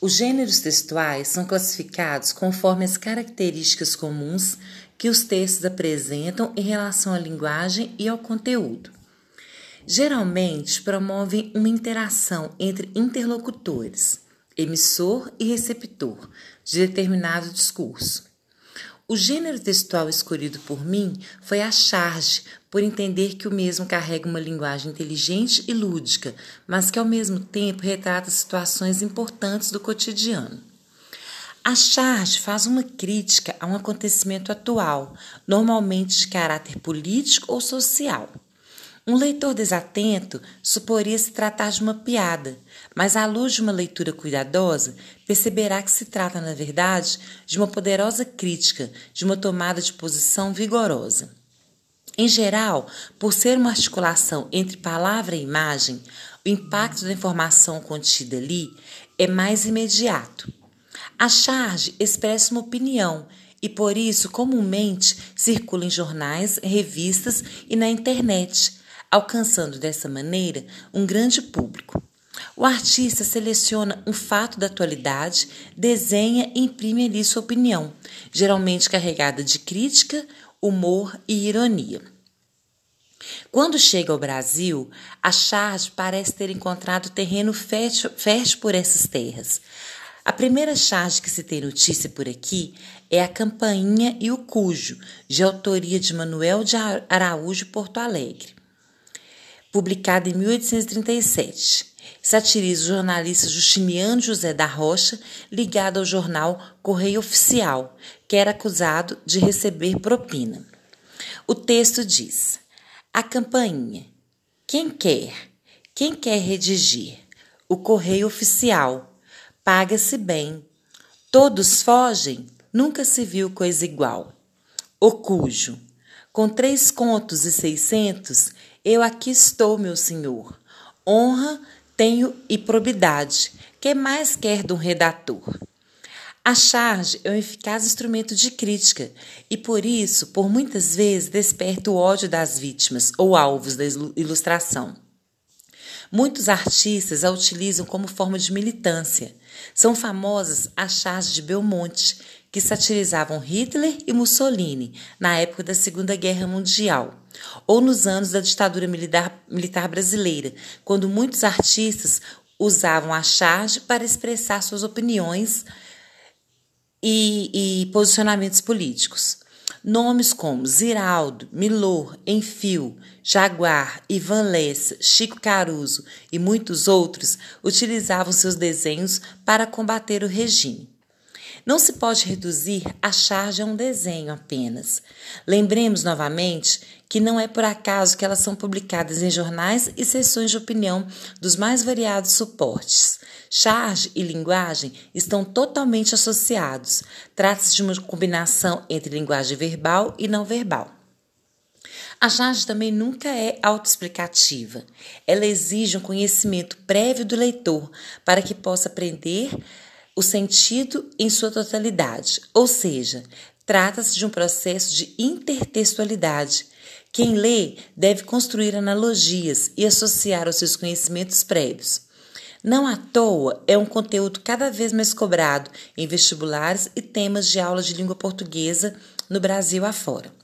Os gêneros textuais são classificados conforme as características comuns que os textos apresentam em relação à linguagem e ao conteúdo. Geralmente promovem uma interação entre interlocutores, emissor e receptor, de determinado discurso. O gênero textual escolhido por mim foi a charge, por entender que o mesmo carrega uma linguagem inteligente e lúdica, mas que ao mesmo tempo retrata situações importantes do cotidiano. A charge faz uma crítica a um acontecimento atual, normalmente de caráter político ou social. Um leitor desatento suporia se tratar de uma piada, mas à luz de uma leitura cuidadosa, perceberá que se trata, na verdade, de uma poderosa crítica, de uma tomada de posição vigorosa. Em geral, por ser uma articulação entre palavra e imagem, o impacto da informação contida ali é mais imediato. A charge expressa uma opinião e por isso comumente circula em jornais, revistas e na internet, alcançando dessa maneira um grande público. O artista seleciona um fato da atualidade, desenha e imprime ali sua opinião, geralmente carregada de crítica, humor e ironia. Quando chega ao Brasil, a charge parece ter encontrado terreno fértil, fértil por essas terras. A primeira charge que se tem notícia por aqui é a Campainha e o Cujo, de autoria de Manuel de Araújo Porto Alegre publicada em 1837. Satiriza o jornalista Justiniano José da Rocha, ligado ao jornal Correio Oficial, que era acusado de receber propina. O texto diz: A campainha. Quem quer? Quem quer redigir? O Correio Oficial. Paga-se bem. Todos fogem? Nunca se viu coisa igual. O cujo. Com três contos e seiscentos, eu aqui estou, meu senhor. Honra tenho e probidade. Que mais quer de um redator? A charge é um eficaz instrumento de crítica e, por isso, por muitas vezes desperta o ódio das vítimas ou alvos da ilustração. Muitos artistas a utilizam como forma de militância. São famosas as charges de Belmonte, que satirizavam Hitler e Mussolini na época da Segunda Guerra Mundial, ou nos anos da ditadura militar, militar brasileira, quando muitos artistas usavam a charge para expressar suas opiniões e, e posicionamentos políticos. Nomes como Ziraldo, Milor, Enfio, Jaguar, Ivan Lessa, Chico Caruso e muitos outros utilizavam seus desenhos para combater o regime. Não se pode reduzir a charge a um desenho apenas. Lembremos novamente que não é por acaso que elas são publicadas em jornais e sessões de opinião dos mais variados suportes. Charge e linguagem estão totalmente associados. Trata-se de uma combinação entre linguagem verbal e não verbal. A charge também nunca é autoexplicativa. Ela exige um conhecimento prévio do leitor para que possa aprender o sentido em sua totalidade, ou seja, trata-se de um processo de intertextualidade. Quem lê deve construir analogias e associar os seus conhecimentos prévios. Não à toa é um conteúdo cada vez mais cobrado em vestibulares e temas de aula de língua portuguesa no Brasil afora.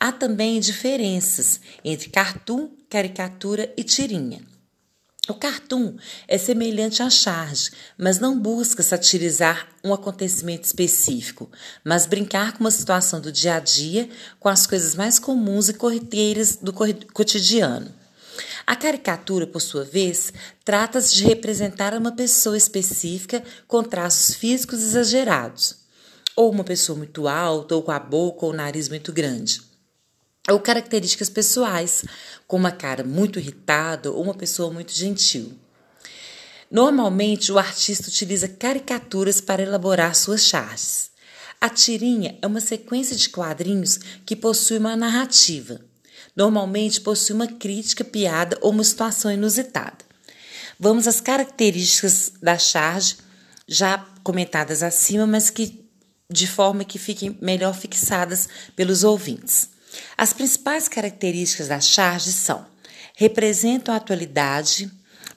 Há também diferenças entre cartoon, caricatura e tirinha. O cartoon é semelhante à charge, mas não busca satirizar um acontecimento específico, mas brincar com uma situação do dia a dia, com as coisas mais comuns e corriqueiras do cotidiano. A caricatura, por sua vez, trata-se de representar uma pessoa específica com traços físicos exagerados, ou uma pessoa muito alta, ou com a boca ou o nariz muito grande ou características pessoais, como uma cara muito irritada ou uma pessoa muito gentil. Normalmente, o artista utiliza caricaturas para elaborar suas charges. A tirinha é uma sequência de quadrinhos que possui uma narrativa. Normalmente possui uma crítica, piada ou uma situação inusitada. Vamos às características da charge, já comentadas acima, mas que de forma que fiquem melhor fixadas pelos ouvintes. As principais características da charge são: representam a atualidade,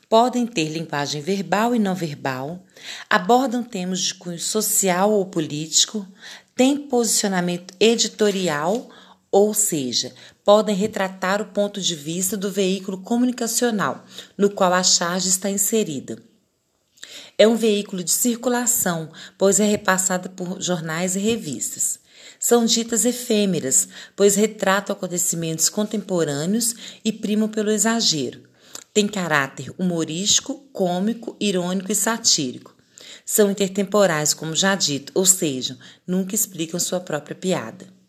podem ter linguagem verbal e não verbal, abordam temas de cunho social ou político, têm posicionamento editorial, ou seja, podem retratar o ponto de vista do veículo comunicacional no qual a charge está inserida. É um veículo de circulação, pois é repassada por jornais e revistas. São ditas efêmeras, pois retratam acontecimentos contemporâneos e primam pelo exagero. Tem caráter humorístico, cômico, irônico e satírico. São intertemporais, como já dito, ou seja, nunca explicam sua própria piada.